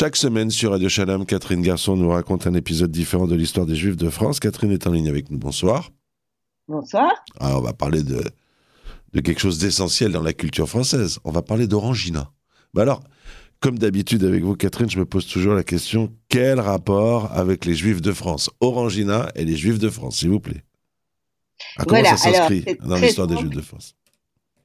Chaque semaine sur Radio Shalom, Catherine Garçon nous raconte un épisode différent de l'histoire des Juifs de France. Catherine est en ligne avec nous. Bonsoir. Bonsoir. Alors, on va parler de, de quelque chose d'essentiel dans la culture française. On va parler d'Orangina. Bah alors, comme d'habitude avec vous, Catherine, je me pose toujours la question quel rapport avec les Juifs de France? Orangina et les Juifs de France, s'il vous plaît. À comment Voilà, ça s'inscrit dans l'histoire des. Juifs de France?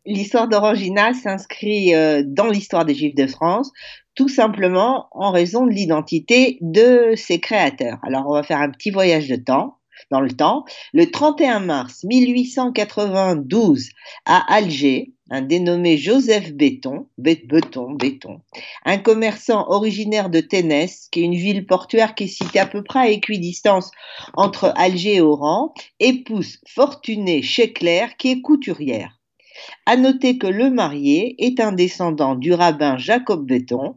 L'histoire d'Orangina s'inscrit euh, dans l'histoire des Juifs de France, tout simplement en raison de l'identité de ses créateurs. Alors, on va faire un petit voyage de temps, dans le temps. Le 31 mars 1892, à Alger, un dénommé Joseph Béton, Bé- Beton, Béton, un commerçant originaire de Ténès, qui est une ville portuaire qui est située à peu près à équidistance entre Alger et Oran, épouse Fortunée Checler, qui est couturière. À noter que le marié est un descendant du rabbin Jacob Béton,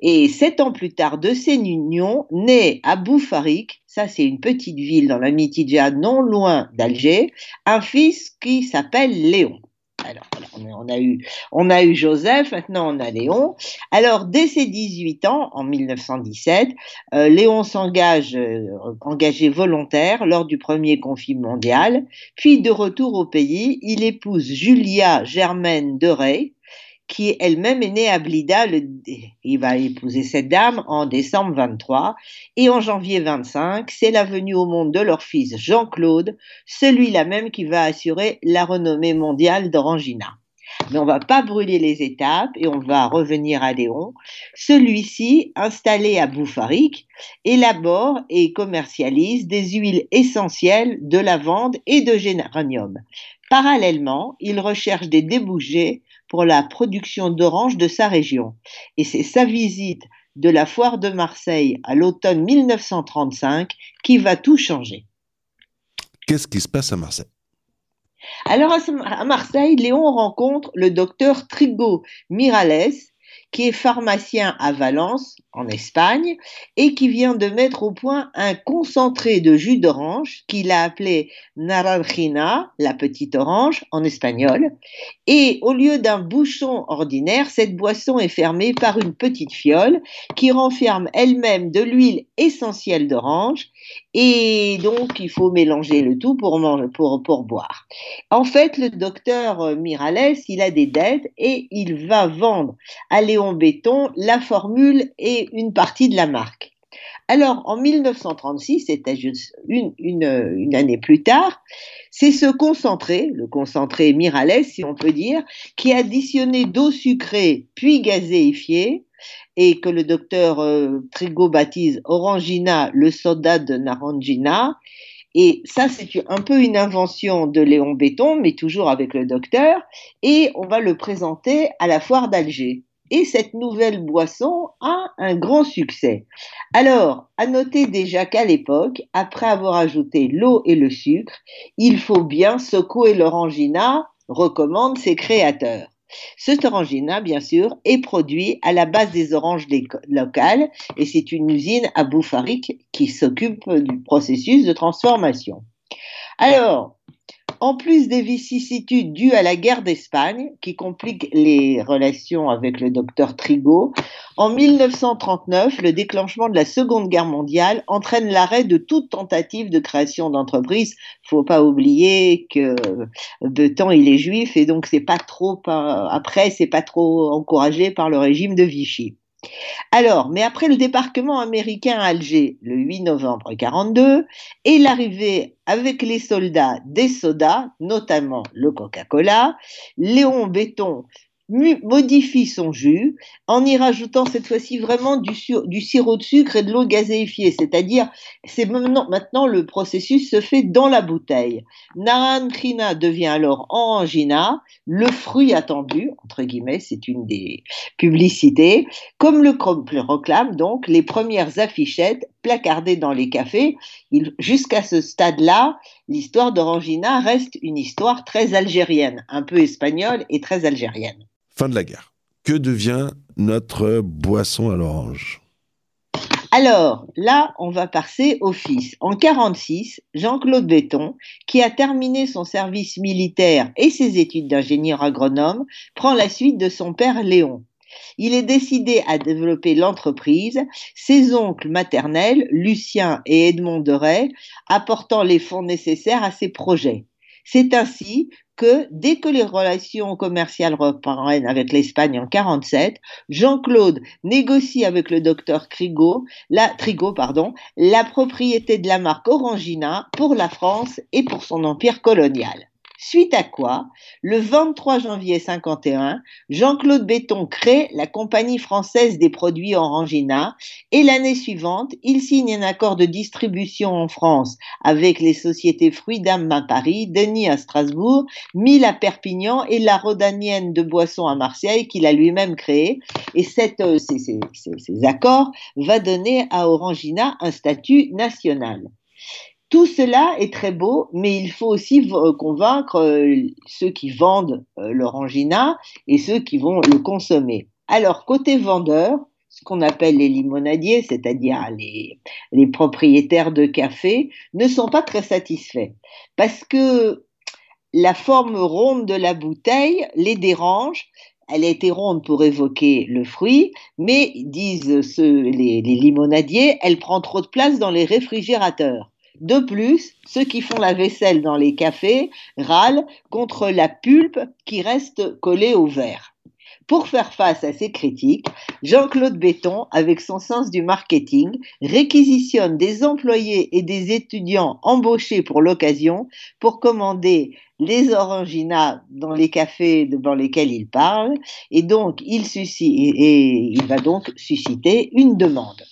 et sept ans plus tard de cette union, naît à Boufarik, ça c'est une petite ville dans la Mitidja non loin d'Alger, un fils qui s'appelle Léon. On a- eu, on a eu Joseph, maintenant on a Léon. Alors, dès ses 18 ans, en 1917, euh, Léon s'engage, euh, engagé volontaire lors du premier conflit mondial. Puis, de retour au pays, il épouse Julia Germaine de Rey, qui elle-même est née à Blida. Il va épouser cette dame en décembre 23. Et en janvier 25, c'est la venue au monde de leur fils Jean-Claude, celui-là même qui va assurer la renommée mondiale d'Orangina. Mais on va pas brûler les étapes et on va revenir à Léon. Celui-ci, installé à Boufarik, élabore et commercialise des huiles essentielles de lavande et de géranium. Parallèlement, il recherche des débouchés pour la production d'oranges de sa région. Et c'est sa visite de la foire de Marseille à l'automne 1935 qui va tout changer. Qu'est-ce qui se passe à Marseille? Alors à Marseille, Léon rencontre le docteur Trigo Mirales, qui est pharmacien à Valence, en Espagne, et qui vient de mettre au point un concentré de jus d'orange qu'il a appelé naranjina, la petite orange, en espagnol. Et au lieu d'un bouchon ordinaire, cette boisson est fermée par une petite fiole qui renferme elle-même de l'huile essentielle d'orange. Et donc, il faut mélanger le tout pour, manger, pour, boire. En fait, le docteur Mirales, il a des dettes et il va vendre à Léon Béton la formule et une partie de la marque. Alors, en 1936, c'était juste une, année plus tard, c'est ce concentré, le concentré Mirales, si on peut dire, qui additionné d'eau sucrée puis gazéifiée et que le docteur euh, Trigo baptise Orangina, le soda de Narangina. Et ça, c'est un peu une invention de Léon Béton, mais toujours avec le docteur. Et on va le présenter à la foire d'Alger. Et cette nouvelle boisson a un grand succès. Alors, à noter déjà qu'à l'époque, après avoir ajouté l'eau et le sucre, il faut bien secouer l'orangina, recommandent ses créateurs. Ce orangina, bien sûr, est produit à la base des oranges locales et c'est une usine à Boufarik qui s'occupe du processus de transformation. Alors, en plus des vicissitudes dues à la guerre d'Espagne, qui compliquent les relations avec le docteur Trigo, en 1939, le déclenchement de la Seconde Guerre mondiale entraîne l'arrêt de toute tentative de création d'entreprise. Faut pas oublier que de temps il est juif et donc c'est pas trop après c'est pas trop encouragé par le régime de Vichy. Alors, mais après le débarquement américain à Alger le 8 novembre 42 et l'arrivée avec les soldats des sodas, notamment le Coca-Cola, Léon Béton modifie son jus en y rajoutant cette fois-ci vraiment du, sirop de sucre et de l'eau gazéifiée, c'est-à-dire c'est maintenant, maintenant le processus se fait dans la bouteille. Naranjina devient alors orangina, le fruit attendu, entre guillemets, c'est une des publicités, comme le, le proclament donc les premières affichettes placardées dans les cafés. Jusqu'à ce stade-là, l'histoire d'Orangina reste une histoire très algérienne, un peu espagnole et très algérienne. Fin de la guerre. Que devient notre boisson à l'orange? Alors, là, on va passer au fils. En 46, Jean-Claude Béton, qui a terminé son service militaire et ses études d'ingénieur agronome, prend la suite de son père Léon. il est décidé à développer l'entreprise, ses oncles maternels, Lucien et Edmond de Ray, apportant les fonds nécessaires à ses projets. C'est ainsi que dès que les relations commerciales reprennent avec l'Espagne en 47, Jean-Claude négocie avec le docteur Trigo la, Trigo, la propriété de la marque Orangina pour la France et pour son empire colonial. Suite à quoi, le 23 janvier 51, Jean-Claude Béton crée la Compagnie française des produits Orangina et l'année suivante, il signe un accord de distribution en France avec les sociétés Fruidam à Paris, Denis à Strasbourg, Mille à Perpignan et la Rodanienne de Boisson à Marseille qu'il a lui-même créé. Et euh, ces accords va donner à Orangina un statut national. Tout cela est très beau, mais il faut aussi convaincre euh, ceux qui vendent euh, l'orangina et ceux qui vont le consommer. Alors, côté vendeur, ce qu'on appelle les limonadiers, c'est-à-dire les, propriétaires de café, ne sont pas très satisfaits parce que la forme ronde de la bouteille les dérange. Elle a été ronde pour évoquer le fruit, mais disent les limonadiers, elle prend trop de place dans les réfrigérateurs. De plus, ceux qui font la vaisselle dans les cafés râlent contre la pulpe qui reste collée au verre. Pour faire face à ces critiques, Jean-Claude Béton, avec son sens du marketing, réquisitionne des employés et des étudiants embauchés pour l'occasion pour commander les oranginas dans les cafés dans lesquels il parle, et donc il, et il va donc susciter une demande.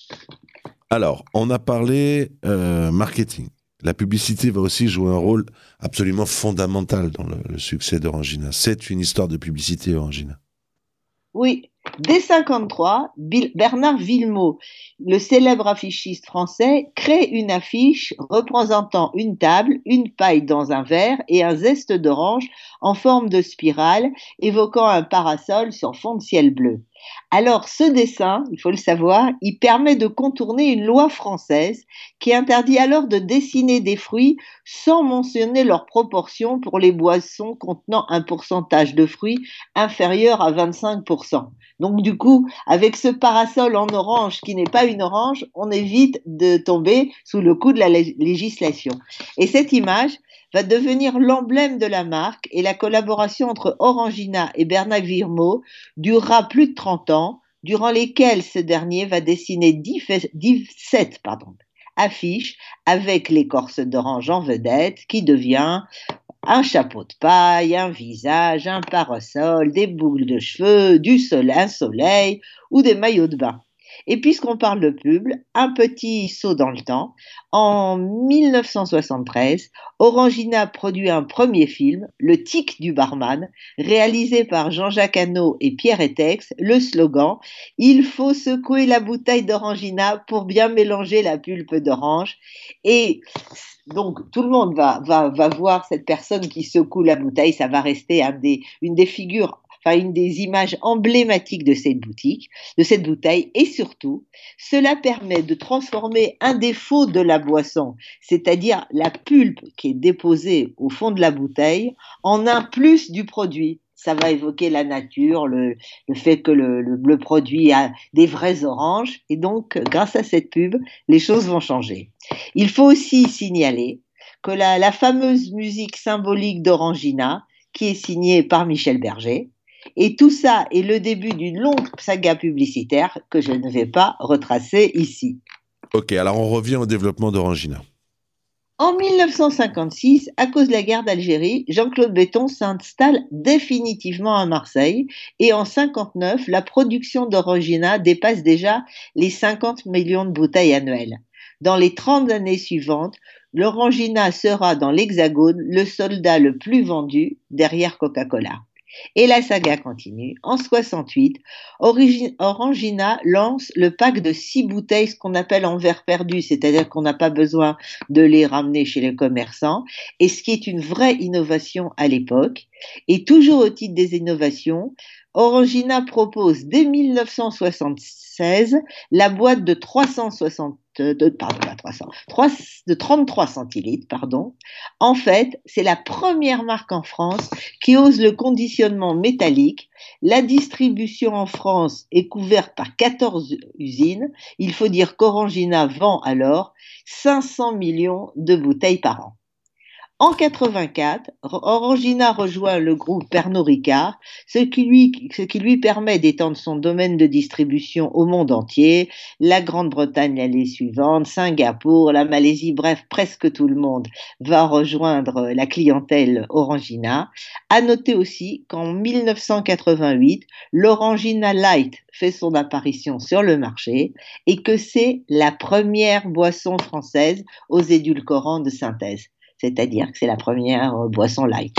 Alors, on a parlé euh, marketing. La publicité va aussi jouer un rôle absolument fondamental dans le, succès d'Orangina. C'est une histoire de publicité, Orangina. Oui, dès 53, Bernard Villemot, le célèbre affichiste français, crée une affiche représentant une table, une paille dans un verre et un zeste d'orange en forme de spirale, évoquant un parasol sur fond de ciel bleu. Alors, ce dessin, il faut le savoir, il permet de contourner une loi française qui interdit alors de dessiner des fruits sans mentionner leur proportion pour les boissons contenant un pourcentage de fruits inférieur à 25%. Donc, du coup, avec ce parasol en orange qui n'est pas une orange, on évite de tomber sous le coup de la législation. Et cette image, va devenir l'emblème de la marque et la collaboration entre Orangina et Bernard Virmo durera plus de 30 ans, durant lesquels ce dernier va dessiner 17 pardon, affiches avec l'écorce d'orange en vedette qui devient un chapeau de paille, un visage, un parasol, des boucles de cheveux, du soleil, un soleil ou des maillots de bain. Et puisqu'on parle de pub, un petit saut dans le temps. En 1973, Orangina produit un premier film, Le Tic du barman, réalisé par Jean-Jacques Hano et Pierre Etex. Le slogan Il faut secouer la bouteille d'Orangina pour bien mélanger la pulpe d'orange. Et donc tout le monde va, va, va, voir cette personne qui secoue la bouteille, ça va rester une des figures une des images emblématiques de cette boutique, de cette bouteille, et surtout, cela permet de transformer un défaut de la boisson, c'est-à-dire la pulpe qui est déposée au fond de la bouteille, en un plus du produit. Ça va évoquer la nature, le, fait que le, produit a des vrais oranges, et donc, grâce à cette pub, les choses vont changer. Il faut aussi signaler que la fameuse musique symbolique d'Orangina, qui est signée par Michel Berger, et tout ça est le début d'une longue saga publicitaire que je ne vais pas retracer ici. Ok, alors on revient au développement d'Orangina. En 1956, à cause de la guerre d'Algérie, Jean-Claude Béton s'installe définitivement à Marseille et en 59, la production d'Orangina dépasse déjà les 50 millions de bouteilles annuelles. Dans les 30 années suivantes, l'Orangina sera dans l'Hexagone le soldat le plus vendu derrière Coca-Cola. Et la saga continue. En 68, Orangina lance le pack de six bouteilles, ce qu'on appelle en verre perdu, c'est-à-dire qu'on n'a pas besoin de les ramener chez les commerçants, et ce qui est une vraie innovation à l'époque. Et toujours au titre des innovations, Orangina propose dès 1976 la boîte de 360 de, pardon, 300, 3, de 33 centilitres, pardon. En fait, c'est la première marque en France qui ose le conditionnement métallique. La distribution en France est couverte par 14 usines. Il faut dire qu'Orangina vend alors 500 millions de bouteilles par an. En 84, Orangina rejoint le groupe Pernod Ricard, ce qui lui, ce qui lui permet d'étendre son domaine de distribution au monde entier. La Grande-Bretagne l'année suivante, Singapour, la Malaisie, bref, presque tout le monde va rejoindre la clientèle Orangina. À noter aussi qu'en 1988, l'Orangina Light fait son apparition sur le marché et que c'est la première boisson française aux édulcorants de synthèse c'est-à-dire que c'est la première euh, boisson light.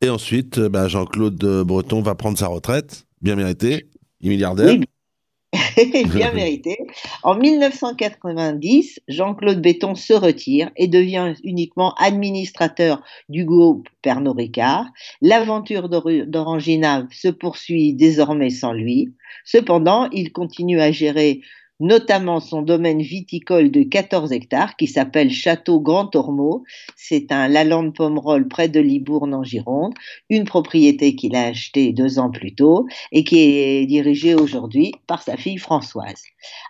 Et ensuite, euh, bah, Jean-Claude Breton va prendre sa retraite, bien méritée, il est milliardaire. Oui, bien mérité. En 1990, Jean-Claude Béton se retire et devient uniquement administrateur du groupe Pernod Ricard. L'aventure d'Orangina se poursuit désormais sans lui. Cependant, il continue à gérer notamment son domaine viticole de 14 hectares qui s'appelle Château Grand Ormeau. C'est un Lalande Pomerol près de Libourne en Gironde, une propriété qu'il a achetée deux ans plus tôt et qui est dirigée aujourd'hui par sa fille Françoise.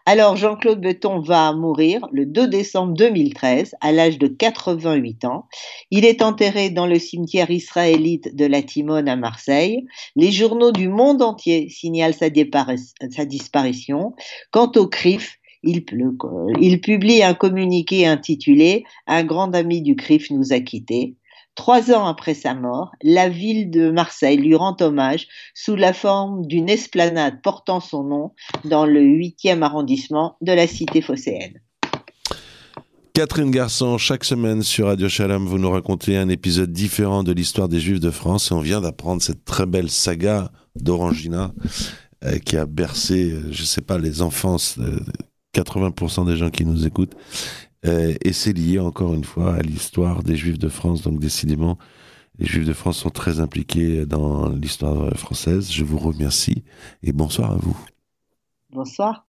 Alors Jean-Claude Beton va mourir le 2 décembre 2013 à l'âge de 88 ans. Il est enterré dans le cimetière israélite de la Timone à Marseille. Les journaux du monde entier signalent sa, disparition. Quant au CRIF, il, publie un communiqué intitulé Un grand ami du CRIF nous a quittés. Trois ans après sa mort, la ville de Marseille lui rend hommage sous la forme d'une esplanade portant son nom dans le 8e arrondissement de la cité phocéenne. Catherine Garçon, chaque semaine sur Radio Shalom, vous nous racontez un épisode différent de l'histoire des Juifs de France et on vient d'apprendre cette très belle saga d'Orangina euh, qui a bercé, euh, je ne sais pas, les enfants, 80% des gens qui nous écoutent. Euh, et c'est lié encore une fois à l'histoire des Juifs de France. Donc décidément, les Juifs de France sont très impliqués dans l'histoire française. Je vous remercie et bonsoir à vous. Bonsoir.